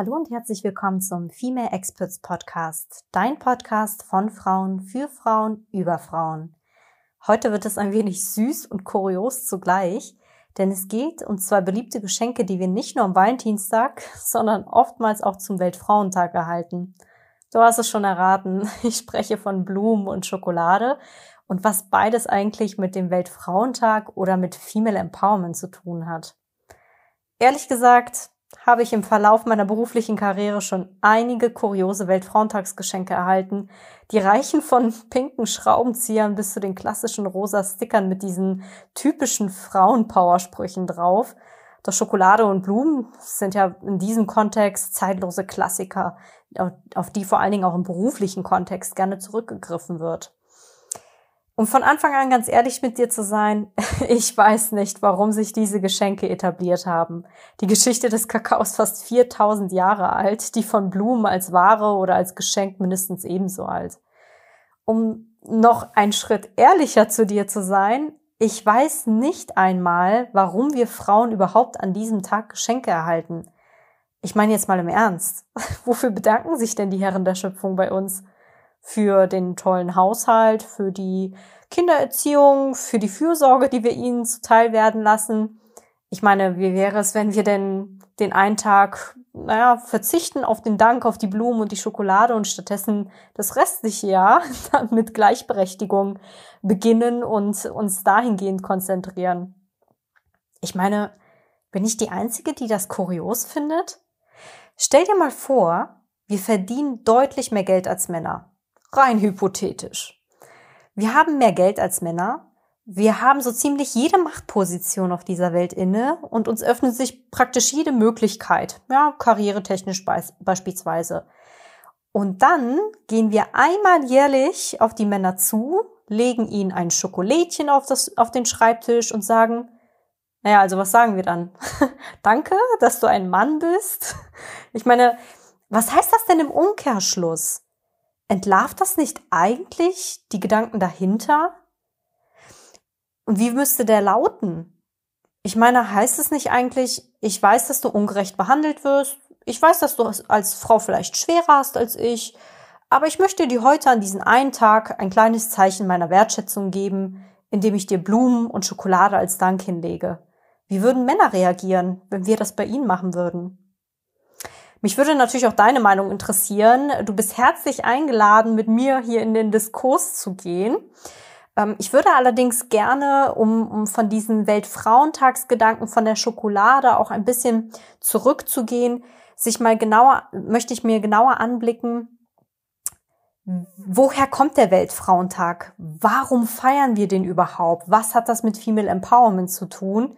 Hallo und herzlich willkommen zum Female Experts Podcast, dein Podcast von Frauen für Frauen über Frauen. Heute wird es ein wenig süß und kurios zugleich, denn es geht um zwei beliebte Geschenke, die wir nicht nur am Valentinstag, sondern oftmals auch zum Weltfrauentag erhalten. Du hast es schon erraten, ich spreche von Blumen und Schokolade und was beides eigentlich mit dem Weltfrauentag oder mit Female Empowerment zu tun hat. Ehrlich gesagt, habe ich im Verlauf meiner beruflichen Karriere schon einige kuriose Weltfrauentagsgeschenke erhalten. Die reichen von pinken Schraubenziehern bis zu den klassischen rosa Stickern mit diesen typischen Frauenpowersprüchen drauf. Doch Schokolade und Blumen sind ja in diesem Kontext zeitlose Klassiker, auf die vor allen Dingen auch im beruflichen Kontext gerne zurückgegriffen wird. Um von Anfang an ganz ehrlich mit dir zu sein, ich weiß nicht, warum sich diese Geschenke etabliert haben. Die Geschichte des Kakaos fast 4000 Jahre alt, die von Blumen als Ware oder als Geschenk mindestens ebenso alt. Um noch einen Schritt ehrlicher zu dir zu sein, ich weiß nicht einmal, warum wir Frauen überhaupt an diesem Tag Geschenke erhalten. Ich meine jetzt mal im Ernst. Wofür bedanken sich denn die Herren der Schöpfung bei uns? Für den tollen Haushalt, für die Kindererziehung, für die Fürsorge, die wir ihnen zuteil werden lassen. Ich meine, wie wäre es, wenn wir denn den einen Tag, naja, verzichten auf den Dank, auf die Blumen und die Schokolade und stattdessen das restliche Jahr mit Gleichberechtigung beginnen und uns dahingehend konzentrieren. Ich meine, bin ich die Einzige, die das kurios findet? Stell dir mal vor, wir verdienen deutlich mehr Geld als Männer rein hypothetisch. Wir haben mehr Geld als Männer. Wir haben so ziemlich jede Machtposition auf dieser Welt inne und uns öffnet sich praktisch jede Möglichkeit, ja, karrieretechnisch beispielsweise. Und dann gehen wir einmal jährlich auf die Männer zu, legen ihnen ein Schokolädchen auf, das, auf den Schreibtisch und sagen, naja, also was sagen wir dann? Danke, dass du ein Mann bist. Ich meine, was heißt das denn im Umkehrschluss? Entlarvt das nicht eigentlich die Gedanken dahinter? Und wie müsste der lauten? Ich meine, heißt es nicht eigentlich, ich weiß, dass du ungerecht behandelt wirst, ich weiß, dass du es als Frau vielleicht schwerer hast als ich, aber ich möchte dir heute an diesen einen Tag ein kleines Zeichen meiner Wertschätzung geben, indem ich dir Blumen und Schokolade als Dank hinlege. Wie würden Männer reagieren, wenn wir das bei ihnen machen würden? Mich würde natürlich auch deine Meinung interessieren. Du bist herzlich eingeladen, mit mir hier in den Diskurs zu gehen. Ähm, ich würde allerdings gerne, um, um von diesen Weltfrauentagsgedanken von der Schokolade auch ein bisschen zurückzugehen, sich mal genauer, möchte ich mir genauer anblicken, woher kommt der Weltfrauentag? Warum feiern wir den überhaupt? Was hat das mit Female Empowerment zu tun?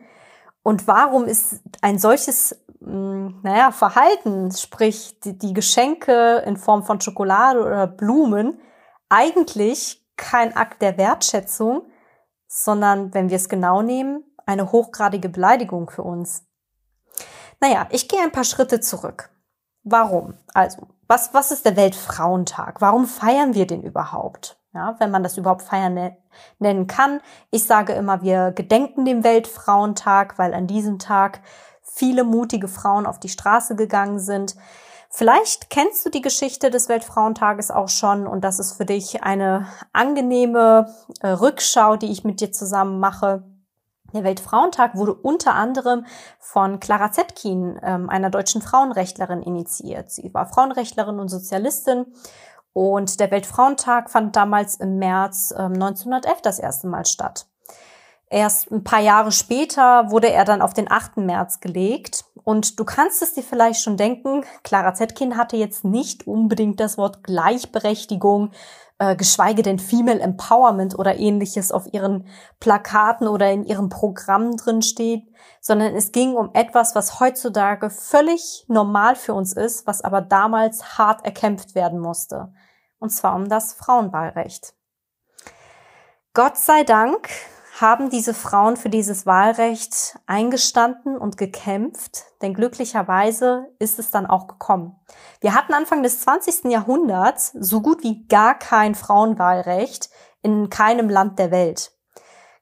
Und warum ist ein solches hm, naja, Verhalten, sprich die, die Geschenke in Form von Schokolade oder Blumen, eigentlich kein Akt der Wertschätzung, sondern, wenn wir es genau nehmen, eine hochgradige Beleidigung für uns. Naja, ich gehe ein paar Schritte zurück. Warum? Also, was, was ist der Weltfrauentag? Warum feiern wir den überhaupt? Ja, wenn man das überhaupt feiern ne-, nennen kann. Ich sage immer, wir gedenken dem Weltfrauentag, weil an diesem Tag viele mutige Frauen auf die Straße gegangen sind. Vielleicht kennst du die Geschichte des Weltfrauentages auch schon und das ist für dich eine angenehme äh, Rückschau, die ich mit dir zusammen mache. Der Weltfrauentag wurde unter anderem von Clara Zetkin, ähm, einer deutschen Frauenrechtlerin, initiiert. Sie war Frauenrechtlerin und Sozialistin und der Weltfrauentag fand damals im März ähm, 1911 das erste Mal statt. Erst ein paar Jahre später wurde er dann auf den 8. März gelegt. Und du kannst es dir vielleicht schon denken, Clara Zetkin hatte jetzt nicht unbedingt das Wort Gleichberechtigung, äh, geschweige denn Female Empowerment oder ähnliches auf ihren Plakaten oder in ihrem Programm drin steht, sondern es ging um etwas, was heutzutage völlig normal für uns ist, was aber damals hart erkämpft werden musste. Und zwar um das Frauenwahlrecht. Gott sei Dank haben diese Frauen für dieses Wahlrecht eingestanden und gekämpft, denn glücklicherweise ist es dann auch gekommen. Wir hatten Anfang des 20. Jahrhunderts so gut wie gar kein Frauenwahlrecht in keinem Land der Welt.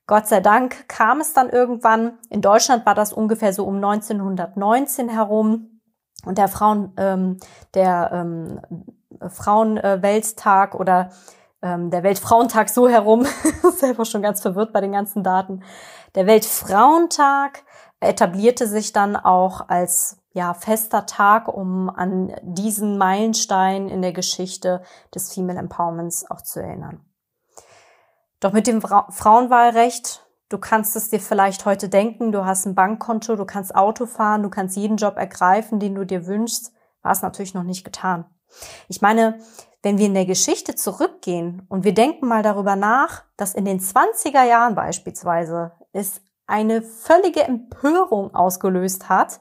Gott sei Dank kam es dann irgendwann. In Deutschland war das ungefähr so um 1919 herum. Und der Frauen, ähm, der ähm, Frauenwelttag oder ähm, der Weltfrauentag so herum, selber schon ganz verwirrt bei den ganzen Daten. Der Weltfrauentag etablierte sich dann auch als ja, fester Tag, um an diesen Meilenstein in der Geschichte des Female Empowerments auch zu erinnern. Doch mit dem Fra Frauenwahlrecht, du kannst es dir vielleicht heute denken, du hast ein Bankkonto, du kannst Auto fahren, du kannst jeden Job ergreifen, den du dir wünschst, war es natürlich noch nicht getan. Ich meine, wenn wir in der Geschichte zurückgehen und wir denken mal darüber nach, dass in den 20er Jahren beispielsweise es eine völlige Empörung ausgelöst hat,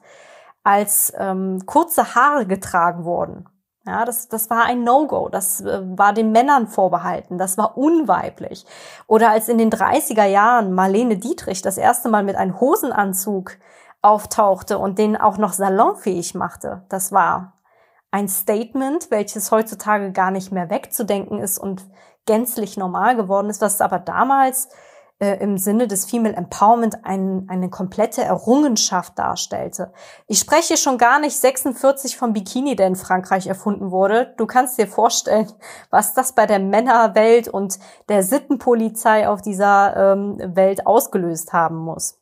als ähm, kurze Haare getragen wurden. Ja, das, das war ein No-Go. Das äh, war den Männern vorbehalten. Das war unweiblich. Oder als in den 30er Jahren Marlene Dietrich das erste Mal mit einem Hosenanzug auftauchte und den auch noch salonfähig machte. Das war ein Statement, welches heutzutage gar nicht mehr wegzudenken ist und gänzlich normal geworden ist, was aber damals äh, im Sinne des Female Empowerment ein, eine komplette Errungenschaft darstellte. Ich spreche schon gar nicht 46 vom Bikini, der in Frankreich erfunden wurde. Du kannst dir vorstellen, was das bei der Männerwelt und der Sittenpolizei auf dieser ähm, Welt ausgelöst haben muss.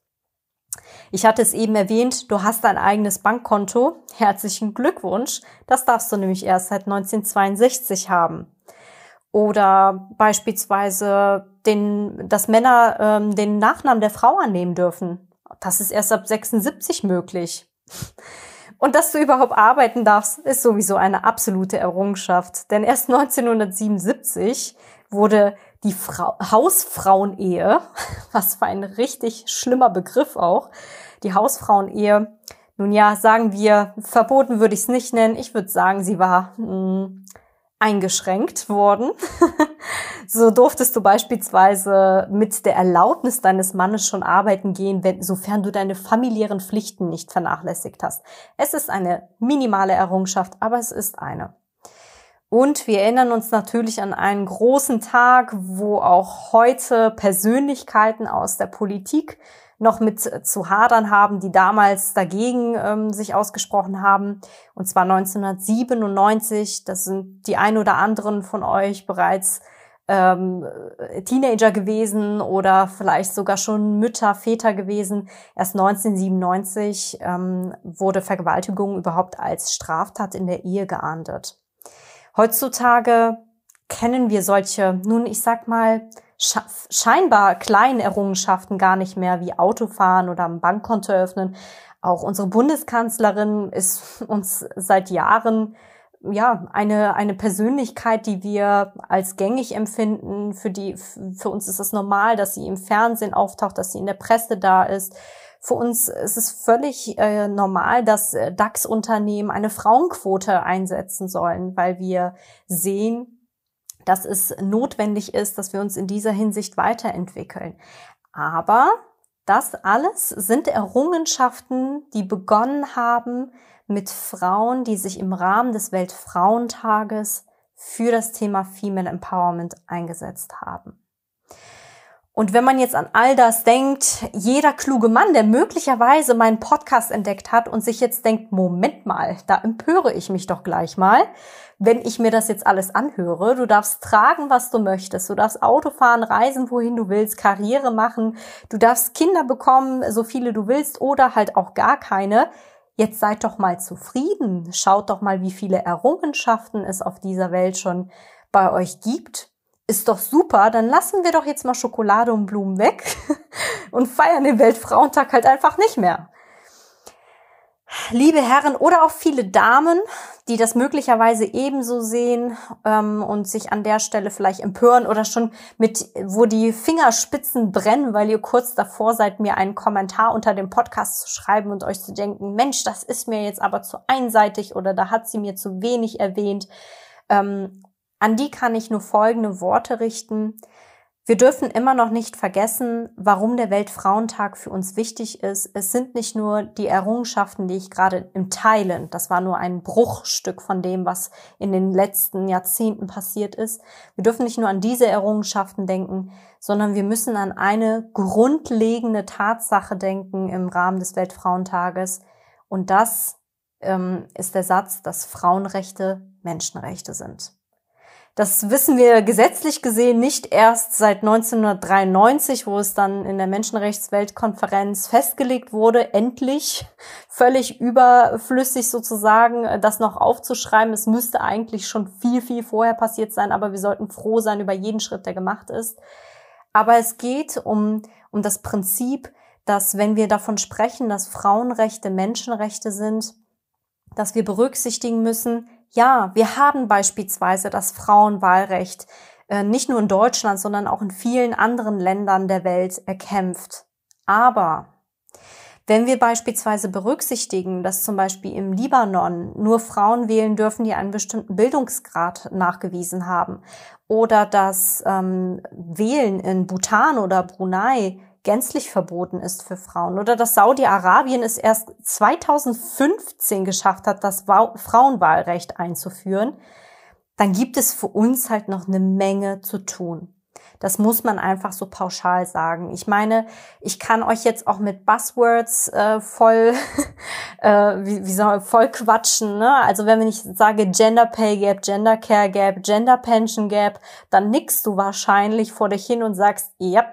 Ich hatte es eben erwähnt, du hast ein eigenes Bankkonto. Herzlichen Glückwunsch. Das darfst du nämlich erst seit 1962 haben. Oder beispielsweise, den, dass Männer ähm, den Nachnamen der Frau annehmen dürfen. Das ist erst ab 76 möglich. Und dass du überhaupt arbeiten darfst, ist sowieso eine absolute Errungenschaft. Denn erst 1977 wurde die Frau Hausfrauenehe, was für ein richtig schlimmer Begriff auch, die Hausfrauenehe, nun ja, sagen wir, verboten würde ich es nicht nennen. Ich würde sagen, sie war mh, hm, eingeschränkt worden. so durftest du beispielsweise mit der Erlaubnis deines Mannes schon arbeiten gehen, wenn, sofern du deine familiären Pflichten nicht vernachlässigt hast. Es ist eine minimale Errungenschaft, aber es ist eine. Und wir erinnern uns natürlich an einen großen Tag, wo auch heute Persönlichkeiten aus der Politik noch mit zu hadern haben, die damals dagegen ähm, sich ausgesprochen haben. Und zwar 1997. Das sind die ein oder anderen von euch bereits ähm, Teenager gewesen oder vielleicht sogar schon Mütter, Väter gewesen. Erst 1997 ähm, wurde Vergewaltigung überhaupt als Straftat in der Ehe geahndet. Heutzutage kennen wir solche, nun ich sag mal, scheinbar kleinen Errungenschaften gar nicht mehr, wie Autofahren oder ein Bankkonto öffnen. Auch unsere Bundeskanzlerin ist uns seit Jahren ja, eine, eine Persönlichkeit, die wir als gängig empfinden. Für die, für uns ist es normal, dass sie im Fernsehen auftaucht, dass sie in der Presse da ist. Für uns ist es völlig äh, normal, dass äh, DAX-Unternehmen eine Frauenquote einsetzen sollen, weil wir sehen, dass es notwendig ist, dass wir uns in dieser Hinsicht weiterentwickeln. Aber das alles sind Errungenschaften, die begonnen haben mit Frauen, die sich im Rahmen des Weltfrauentages für das Thema Female Empowerment eingesetzt haben. Und wenn man jetzt an all das denkt, jeder kluge Mann, der möglicherweise meinen Podcast entdeckt hat und sich jetzt denkt, Moment mal, da empöre ich mich doch gleich mal, wenn ich mir das jetzt alles anhöre. Du darfst tragen, was du möchtest. Du darfst Auto fahren, reisen, wohin du willst, Karriere machen. Du darfst Kinder bekommen, so viele du willst oder halt auch gar keine. Jetzt seid doch mal zufrieden. Schaut doch mal, wie viele Errungenschaften es auf dieser Welt schon bei euch gibt ist doch super, dann lassen wir doch jetzt mal Schokolade und Blumen weg und feiern den Weltfrauentag halt einfach nicht mehr. Liebe Herren oder auch viele Damen, die das möglicherweise ebenso sehen ähm, und sich an der Stelle vielleicht empören oder schon mit, wo die Fingerspitzen brennen, weil ihr kurz davor seid, mir einen Kommentar unter dem Podcast zu schreiben und euch zu denken, Mensch, das ist mir jetzt aber zu einseitig oder da hat sie mir zu wenig erwähnt. Ähm, an die kann ich nur folgende Worte richten. Wir dürfen immer noch nicht vergessen, warum der Weltfrauentag für uns wichtig ist. Es sind nicht nur die Errungenschaften, die ich gerade im Teilen, das war nur ein Bruchstück von dem, was in den letzten Jahrzehnten passiert ist. Wir dürfen nicht nur an diese Errungenschaften denken, sondern wir müssen an eine grundlegende Tatsache denken im Rahmen des Weltfrauentages. Und das ähm, ist der Satz, dass Frauenrechte Menschenrechte sind. Das wissen wir gesetzlich gesehen nicht erst seit 1993, wo es dann in der Menschenrechtsweltkonferenz festgelegt wurde, endlich völlig überflüssig sozusagen, das noch aufzuschreiben. Es müsste eigentlich schon viel, viel vorher passiert sein, aber wir sollten froh sein über jeden Schritt, der gemacht ist. Aber es geht um, um das Prinzip, dass wenn wir davon sprechen, dass Frauenrechte Menschenrechte sind, dass wir berücksichtigen müssen, ja, wir haben beispielsweise das Frauenwahlrecht äh, nicht nur in Deutschland, sondern auch in vielen anderen Ländern der Welt erkämpft. Aber wenn wir beispielsweise berücksichtigen, dass zum Beispiel im Libanon nur Frauen wählen dürfen, die einen bestimmten Bildungsgrad nachgewiesen haben, oder dass ähm, Wählen in Bhutan oder Brunei gänzlich verboten ist für Frauen oder dass Saudi-Arabien es erst 2015 geschafft hat, das Frauenwahlrecht einzuführen, dann gibt es für uns halt noch eine Menge zu tun. Das muss man einfach so pauschal sagen. Ich meine, ich kann euch jetzt auch mit Buzzwords äh, voll, äh, wie, wie soll voll quatschen. Ne? Also wenn ich sage Gender Pay Gap, Gender Care Gap, Gender Pension Gap, dann nickst du wahrscheinlich vor dich hin und sagst, ja,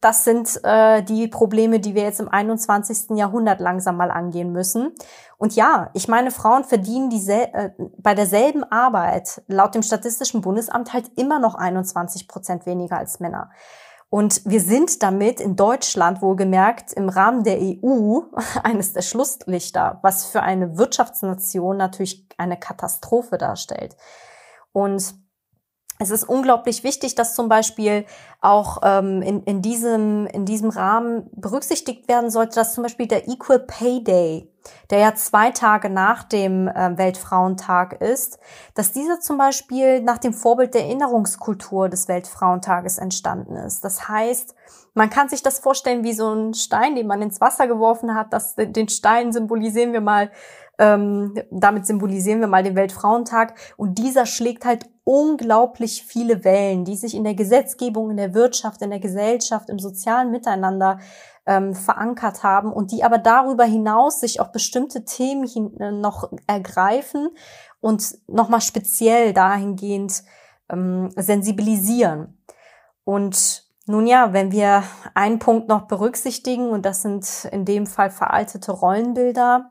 das sind äh, die Probleme, die wir jetzt im 21. Jahrhundert langsam mal angehen müssen. Und ja, ich meine, Frauen verdienen diese, äh, bei derselben Arbeit laut dem Statistischen Bundesamt halt immer noch 21 Prozent weniger als Männer. Und wir sind damit in Deutschland wohlgemerkt im Rahmen der EU eines der Schlusslichter, was für eine Wirtschaftsnation natürlich eine Katastrophe darstellt. Und es ist unglaublich wichtig, dass zum Beispiel auch ähm, in, in, diesem, in diesem Rahmen berücksichtigt werden sollte, dass zum Beispiel der Equal Pay Day, der ja zwei Tage nach dem äh, Weltfrauentag ist, dass dieser zum Beispiel nach dem Vorbild der Erinnerungskultur des Weltfrauentages entstanden ist. Das heißt, man kann sich das vorstellen wie so ein Stein, den man ins Wasser geworfen hat. Das, den Stein symbolisieren wir mal ähm, damit symbolisieren wir mal den Weltfrauentag. Und dieser schlägt halt unglaublich viele Wellen, die sich in der Gesetzgebung, in der Wirtschaft, in der Gesellschaft, im sozialen Miteinander ähm, verankert haben und die aber darüber hinaus sich auch bestimmte Themen äh, noch ergreifen und nochmal speziell dahingehend ähm, sensibilisieren. Und nun ja, wenn wir einen Punkt noch berücksichtigen, und das sind in dem Fall veraltete Rollenbilder,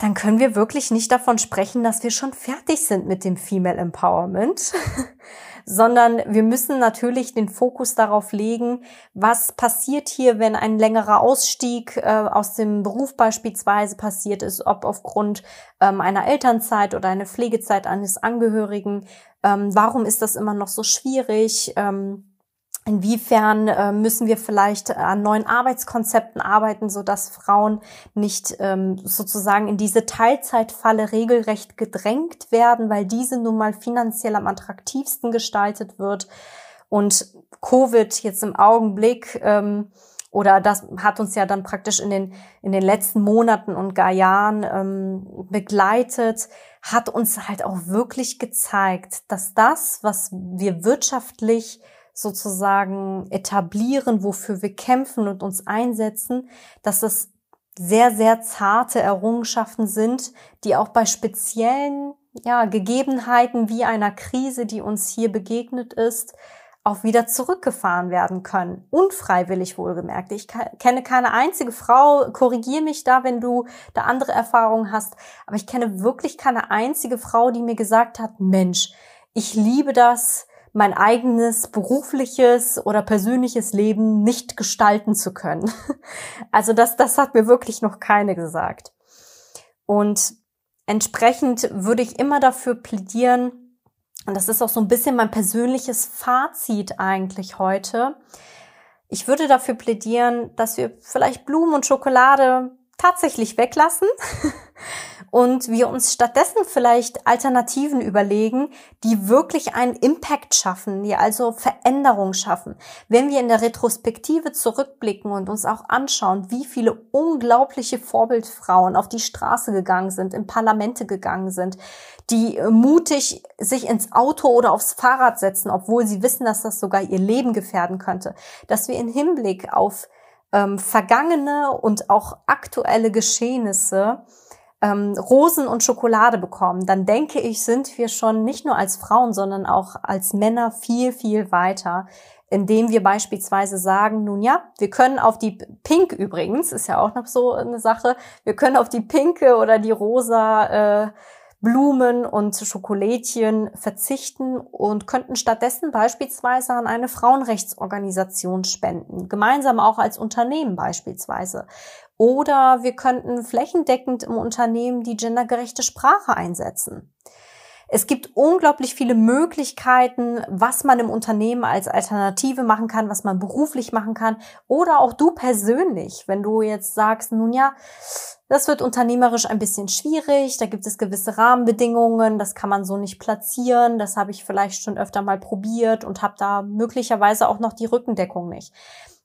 dann können wir wirklich nicht davon sprechen, dass wir schon fertig sind mit dem Female Empowerment, sondern wir müssen natürlich den Fokus darauf legen, was passiert hier, wenn ein längerer Ausstieg äh, aus dem Beruf beispielsweise passiert ist, ob aufgrund ähm, einer Elternzeit oder einer Pflegezeit eines Angehörigen. Ähm, warum ist das immer noch so schwierig? Ähm, Inwiefern äh, müssen wir vielleicht an neuen Arbeitskonzepten arbeiten, so dass Frauen nicht ähm, sozusagen in diese Teilzeitfalle regelrecht gedrängt werden, weil diese nun mal finanziell am attraktivsten gestaltet wird. Und Covid jetzt im Augenblick ähm, oder das hat uns ja dann praktisch in den in den letzten Monaten und gar Jahren ähm, begleitet, hat uns halt auch wirklich gezeigt, dass das, was wir wirtschaftlich sozusagen etablieren, wofür wir kämpfen und uns einsetzen, dass es sehr, sehr zarte Errungenschaften sind, die auch bei speziellen ja, Gegebenheiten wie einer Krise, die uns hier begegnet ist, auch wieder zurückgefahren werden können. Unfreiwillig wohlgemerkt. Ich kenne keine einzige Frau, korrigier mich da, wenn du da andere Erfahrungen hast, aber ich kenne wirklich keine einzige Frau, die mir gesagt hat, Mensch, ich liebe das, mein eigenes berufliches oder persönliches Leben nicht gestalten zu können. Also das, das hat mir wirklich noch keine gesagt. Und entsprechend würde ich immer dafür plädieren, und das ist auch so ein bisschen mein persönliches Fazit eigentlich heute. Ich würde dafür plädieren, dass wir vielleicht Blumen und Schokolade tatsächlich weglassen und wir uns stattdessen vielleicht Alternativen überlegen, die wirklich einen Impact schaffen, die also Veränderung schaffen. Wenn wir in der Retrospektive zurückblicken und uns auch anschauen, wie viele unglaubliche Vorbildfrauen auf die Straße gegangen sind, in Parlamente gegangen sind, die mutig sich ins Auto oder aufs Fahrrad setzen, obwohl sie wissen, dass das sogar ihr Leben gefährden könnte, dass wir in Hinblick auf ähm, vergangene und auch aktuelle Geschehnisse ähm, Rosen und Schokolade bekommen, dann denke ich, sind wir schon nicht nur als Frauen, sondern auch als Männer viel, viel weiter, indem wir beispielsweise sagen, nun ja, wir können auf die Pink übrigens, ist ja auch noch so eine Sache, wir können auf die pinke oder die rosa äh, Blumen und Schokolädchen verzichten und könnten stattdessen beispielsweise an eine Frauenrechtsorganisation spenden, gemeinsam auch als Unternehmen beispielsweise. Oder wir könnten flächendeckend im Unternehmen die gendergerechte Sprache einsetzen. Es gibt unglaublich viele Möglichkeiten, was man im Unternehmen als Alternative machen kann, was man beruflich machen kann oder auch du persönlich, wenn du jetzt sagst, nun ja, das wird unternehmerisch ein bisschen schwierig, da gibt es gewisse Rahmenbedingungen, das kann man so nicht platzieren, das habe ich vielleicht schon öfter mal probiert und habe da möglicherweise auch noch die Rückendeckung nicht.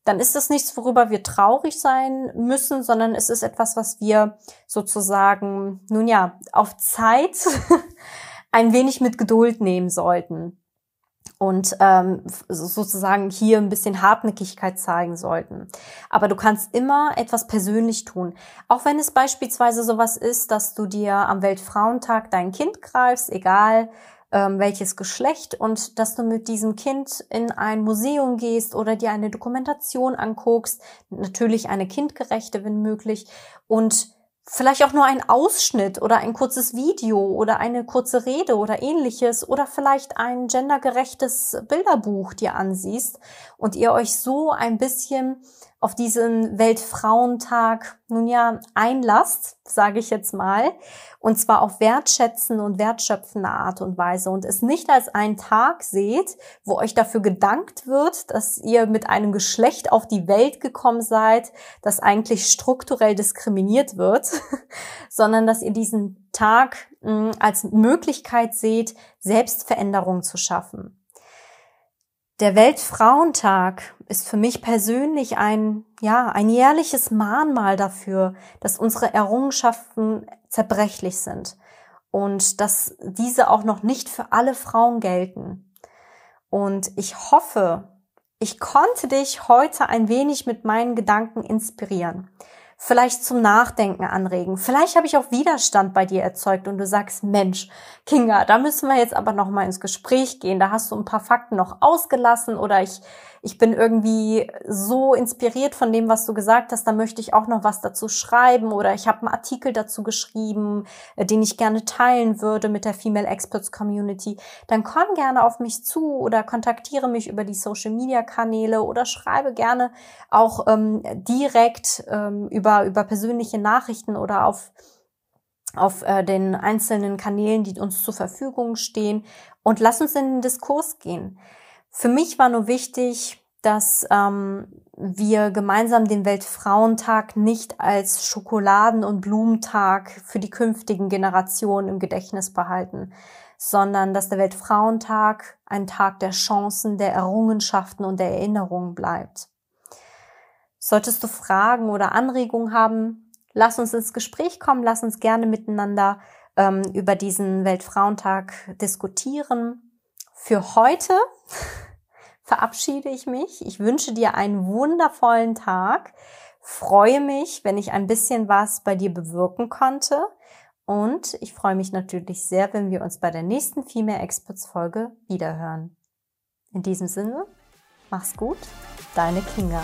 Dann ist das nichts, worüber wir traurig sein müssen, sondern es ist etwas, was wir sozusagen, nun ja, auf Zeit ein wenig mit Geduld nehmen sollten und ähm, sozusagen hier ein bisschen Hartnäckigkeit zeigen sollten. Aber du kannst immer etwas persönlich tun. Auch wenn es beispielsweise sowas ist, dass du dir am Weltfrauentag dein Kind greifst, egal ähm, welches Geschlecht, und dass du mit diesem Kind in ein Museum gehst oder dir eine Dokumentation anguckst, natürlich eine kindgerechte, wenn möglich, und vielleicht auch nur ein Ausschnitt oder ein kurzes Video oder eine kurze Rede oder ähnliches oder vielleicht ein gendergerechtes Bilderbuch dir ansiehst und ihr euch so ein bisschen auf diesen Weltfrauentag nun ja einlasst, sage ich jetzt mal, und zwar auf wertschätzen und wertschöpfende Art und Weise und es nicht als einen Tag seht, wo euch dafür gedankt wird, dass ihr mit einem Geschlecht auf die Welt gekommen seid, das eigentlich strukturell diskriminiert wird, sondern dass ihr diesen Tag mh, hm, als Möglichkeit seht, Selbstveränderung zu schaffen. Der Weltfrauentag ist für mich persönlich ein, ja, ein jährliches Mahnmal dafür, dass unsere Errungenschaften zerbrechlich sind und dass diese auch noch nicht für alle Frauen gelten. Und ich hoffe, ich konnte dich heute ein wenig mit meinen Gedanken inspirieren vielleicht zum Nachdenken anregen. Vielleicht habe ich auch Widerstand bei dir erzeugt und du sagst, Mensch, Kinga, da müssen wir jetzt aber noch mal ins Gespräch gehen. Da hast du ein paar Fakten noch ausgelassen oder ich ich bin irgendwie so inspiriert von dem, was du gesagt hast, da möchte ich auch noch was dazu schreiben oder ich habe einen Artikel dazu geschrieben, äh, den ich gerne teilen würde mit der Female Experts Community, dann komm gerne auf mich zu oder kontaktiere mich über die Social Media Kanäle oder schreibe gerne auch ähm, direkt ähm, über, über persönliche Nachrichten oder auf auf äh, den einzelnen Kanälen, die uns zur Verfügung stehen. Und lass uns in den Diskurs gehen. Für mich war nur wichtig, dass ähm, wir gemeinsam den Weltfrauentag nicht als Schokoladen- und Blumentag für die künftigen Generationen im Gedächtnis behalten, sondern dass der Weltfrauentag ein Tag der Chancen, der Errungenschaften und der Erinnerungen bleibt. Solltest du Fragen oder Anregungen haben, lass uns ins Gespräch kommen, lass uns gerne miteinander ähm, über diesen Weltfrauentag diskutieren. Für heute verabschiede ich mich. Ich wünsche dir einen wundervollen Tag. Freue mich, wenn ich ein bisschen was bei dir bewirken konnte. Und ich freue mich natürlich sehr, wenn wir uns bei der nächsten Female Experts Folge wiederhören. In diesem Sinne, mach's gut, deine Kinga.